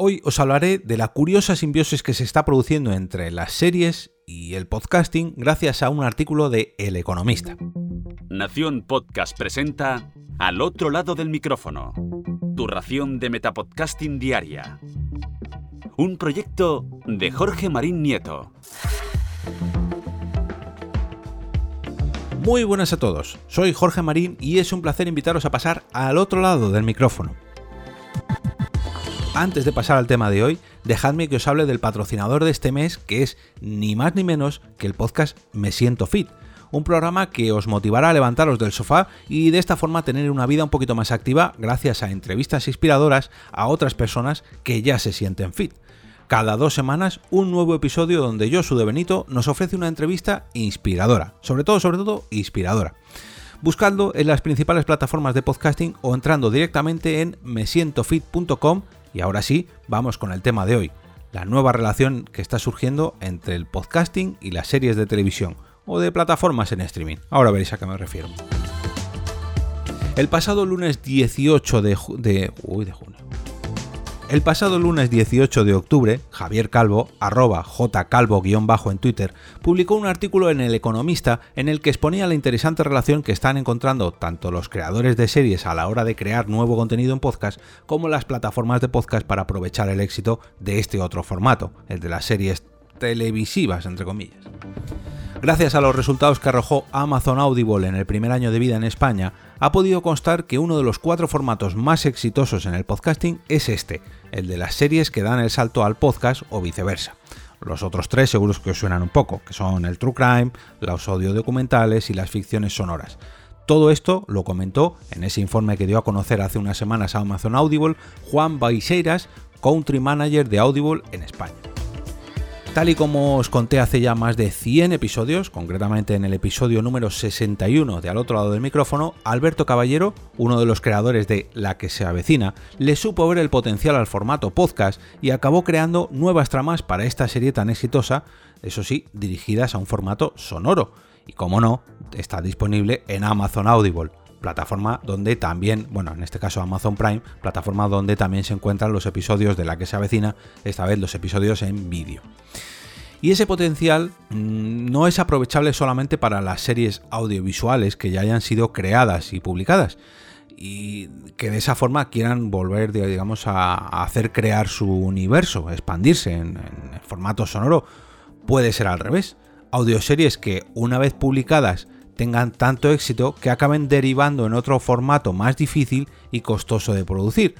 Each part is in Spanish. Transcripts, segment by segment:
Hoy os hablaré de la curiosa simbiosis que se está produciendo entre las series y el podcasting gracias a un artículo de El Economista. Nación Podcast presenta Al otro lado del micrófono, tu ración de Metapodcasting diaria. Un proyecto de Jorge Marín Nieto. Muy buenas a todos, soy Jorge Marín y es un placer invitaros a pasar al otro lado del micrófono antes de pasar al tema de hoy, dejadme que os hable del patrocinador de este mes, que es ni más ni menos que el podcast Me Siento Fit. Un programa que os motivará a levantaros del sofá y de esta forma tener una vida un poquito más activa gracias a entrevistas inspiradoras a otras personas que ya se sienten fit. Cada dos semanas un nuevo episodio donde yo, su de Benito, nos ofrece una entrevista inspiradora. Sobre todo, sobre todo, inspiradora buscando en las principales plataformas de podcasting o entrando directamente en mesientofit.com y ahora sí, vamos con el tema de hoy, la nueva relación que está surgiendo entre el podcasting y las series de televisión o de plataformas en streaming. Ahora veréis a qué me refiero. El pasado lunes 18 de, uy, de junio. El pasado lunes 18 de octubre, Javier Calvo, arroba jcalvo-bajo en Twitter, publicó un artículo en El Economista en el que exponía la interesante relación que están encontrando tanto los creadores de series a la hora de crear nuevo contenido en podcast como las plataformas de podcast para aprovechar el éxito de este otro formato, el de las series televisivas, entre comillas. Gracias a los resultados que arrojó Amazon Audible en el primer año de vida en España, ha podido constar que uno de los cuatro formatos más exitosos en el podcasting es este, el de las series que dan el salto al podcast o viceversa. Los otros tres seguros que os suenan un poco, que son el True Crime, los audio documentales y las ficciones sonoras. Todo esto lo comentó en ese informe que dio a conocer hace unas semanas a Amazon Audible Juan Baiseiras, Country Manager de Audible en España. Tal y como os conté hace ya más de 100 episodios, concretamente en el episodio número 61 de Al otro lado del micrófono, Alberto Caballero, uno de los creadores de La que se avecina, le supo ver el potencial al formato podcast y acabó creando nuevas tramas para esta serie tan exitosa, eso sí, dirigidas a un formato sonoro. Y como no, está disponible en Amazon Audible plataforma donde también, bueno, en este caso Amazon Prime, plataforma donde también se encuentran los episodios de la que se avecina, esta vez los episodios en vídeo. Y ese potencial mm, no es aprovechable solamente para las series audiovisuales que ya hayan sido creadas y publicadas y que de esa forma quieran volver, digamos, a, hacer crear su universo, expandirse en, en formato sonoro. Puede ser al revés. Audioseries que una vez publicadas tengan tanto éxito que acaben derivando en otro formato más difícil y costoso de producir.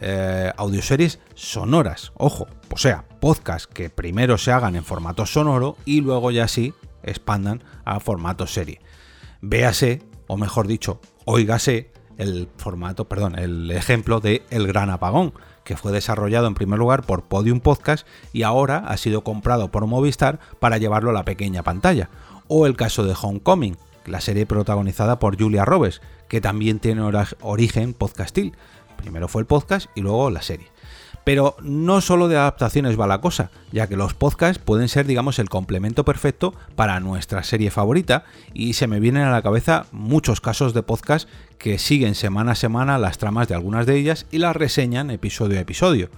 Eh, audioseries sonoras, ojo, o sea, podcasts que primero se hagan en formato sonoro y luego ya sí expandan a formato serie. Véase, o mejor dicho, oígase el formato, perdón, el ejemplo de El Gran Apagón, que fue desarrollado en primer lugar por Podium Podcast y ahora ha sido comprado por Movistar para llevarlo a la pequeña pantalla. O el caso de Homecoming, la serie protagonizada por Julia Roberts, que también tiene origen podcastil. Primero fue el podcast y luego la serie. Pero no solo de adaptaciones va la cosa, ya que los podcasts pueden ser, digamos, el complemento perfecto para nuestra serie favorita y se me vienen a la cabeza muchos casos de podcast que siguen semana a semana las tramas de algunas de ellas y las reseñan episodio a episodio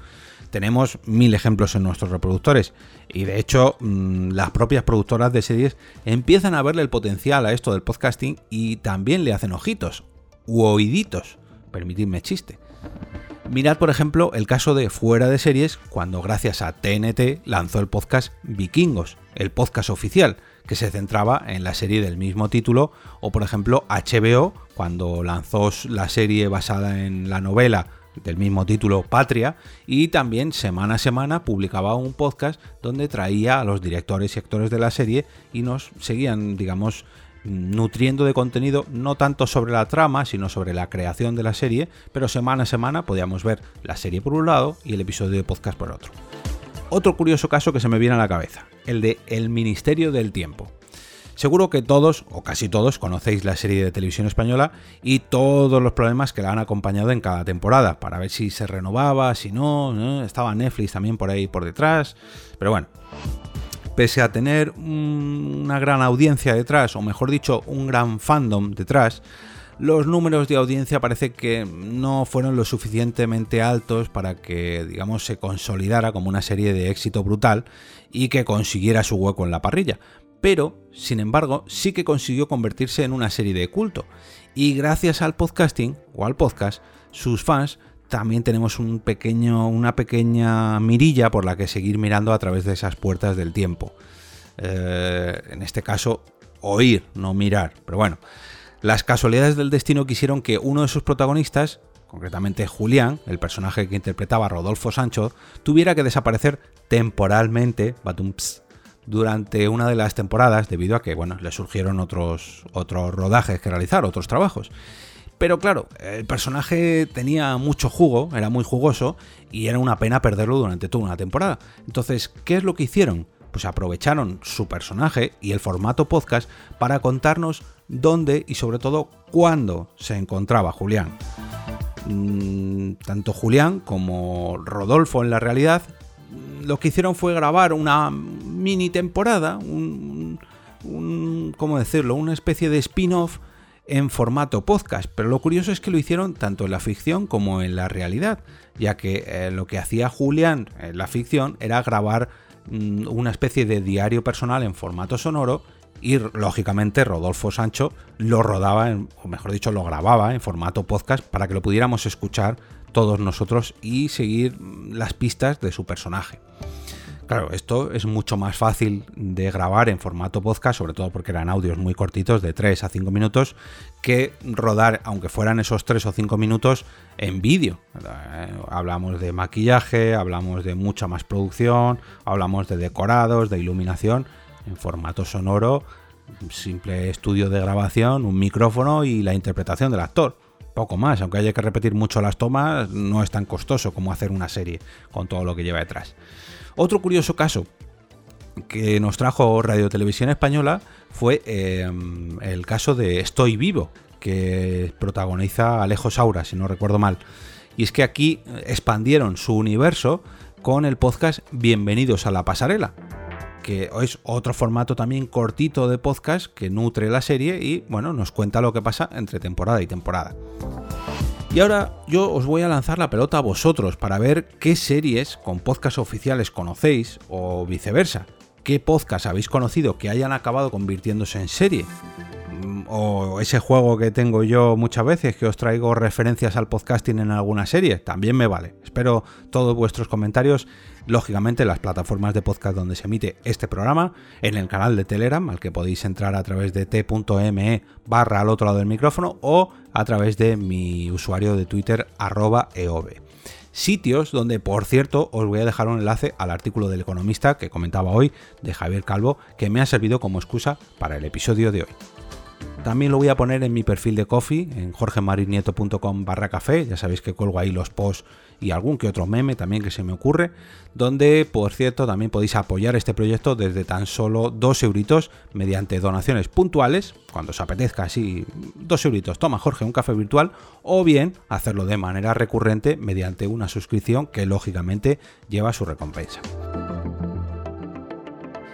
tenemos mil ejemplos en nuestros reproductores y de hecho mm, las propias productoras de series empiezan a verle el potencial a esto del podcasting y también le hacen ojitos u oíditos, permitidme chiste. Mirad por ejemplo el caso de Fuera de Series cuando gracias a TNT lanzó el podcast Vikingos, el podcast oficial, que se centraba en la serie del mismo título, o por ejemplo HBO cuando lanzó la serie basada en la novela del mismo título Patria y también semana a semana publicaba un podcast donde traía a los directores y actores de la serie y nos seguían, digamos, nutriendo de contenido no tanto sobre la trama, sino sobre la creación de la serie, pero semana a semana podíamos ver la serie por un lado y el episodio de podcast por otro. Otro curioso caso que se me viene a la cabeza, el de El Ministerio del Tiempo. Seguro que todos, o casi todos, conocéis la serie de televisión española y todos los problemas que la han acompañado en cada temporada, para ver si se renovaba, si no, estaba Netflix también por ahí por detrás, pero bueno. Pese a tener una gran audiencia detrás, o mejor dicho, un gran fandom detrás, los números de audiencia parece que no fueron lo suficientemente altos para que, digamos, se consolidara como una serie de éxito brutal y que consiguiera su hueco en la parrilla. Pero, sin embargo, sí que consiguió convertirse en una serie de culto. Y gracias al podcasting o al podcast, sus fans también tenemos una pequeña mirilla por la que seguir mirando a través de esas puertas del tiempo. Eh, en este caso, oír, no mirar. Pero bueno, las casualidades del destino quisieron que uno de sus protagonistas, concretamente Julián, el personaje que interpretaba Rodolfo Sancho, tuviera que desaparecer temporalmente durante una de las temporadas debido a que bueno, le surgieron otros, otros rodajes que realizar, otros trabajos. Pero claro, el personaje tenía mucho jugo, era muy jugoso y era una pena perderlo durante toda una temporada. Entonces, ¿qué es lo que hicieron? Pues aprovecharon su personaje y el formato podcast para contarnos dónde y sobre todo cuándo se encontraba Julián. Mm, tanto Julián como Rodolfo en la realidad lo que hicieron fue grabar una mini temporada, un, ¿cómo decirlo? Una especie de spin-off en formato podcast, pero lo curioso es que lo hicieron tanto en la ficción como en la realidad, ya que eh, lo que hacía Julián en la ficción era grabar mm, una especie de diario personal en formato sonoro y lógicamente Rodolfo Sancho lo rodaba, o mejor dicho, lo grababa en formato podcast para que lo pudiéramos escuchar todos nosotros y seguir las pistas de su personaje. Claro, esto es mucho más fácil de grabar en formato podcast, sobre todo porque eran audios muy cortitos, de 3 a 5 minutos, que rodar, aunque fueran esos 3 o 5 minutos, en vídeo. Eh, hablamos de maquillaje, hablamos de mucha más producción, hablamos de decorados, de iluminación, en formato sonoro, simple estudio de grabación, un micrófono y la interpretación del actor poco más, aunque haya que repetir mucho las tomas, no es tan costoso como hacer una serie con todo lo que lleva detrás. Otro curioso caso que nos trajo Radio Televisión Española fue em, el caso de Estoy Vivo, que protagoniza Alejo Saura, si no recuerdo mal. Y es que aquí expandieron su universo con el podcast Bienvenidos a la Pasarela, que es otro formato también cortito de podcast que nutre la serie y bueno, nos cuenta lo que pasa entre temporada y temporada. Y ahora yo os voy a lanzar la pelota a vosotros para ver qué series con podcast oficiales conocéis o viceversa. ¿Qué podcast habéis conocido que hayan acabado convirtiéndose en serie? O ese juego que tengo yo muchas veces, que os traigo referencias al podcasting en alguna serie, también me vale. Espero todos vuestros comentarios lógicamente las plataformas de podcast donde se emite este programa, en el canal de Telegram, al que podéis entrar a través de t.me barra al otro lado del micrófono o a través de mi usuario de Twitter arroba. Sitios donde, por cierto, os voy a dejar un enlace al artículo del economista que comentaba hoy de Javier Calvo, que me ha servido como excusa para el episodio de hoy. También lo voy a poner en mi perfil de Coffee, en jorgemarinieto.com barra café. Ya sabéis que colgo ahí los posts y algún que otro meme también que se me ocurre. Donde, por cierto, también podéis apoyar este proyecto desde tan solo 2 euritos mediante donaciones puntuales. Cuando os apetezca así, 2 euritos, toma Jorge un café virtual. O bien hacerlo de manera recurrente mediante una suscripción que lógicamente lleva su recompensa.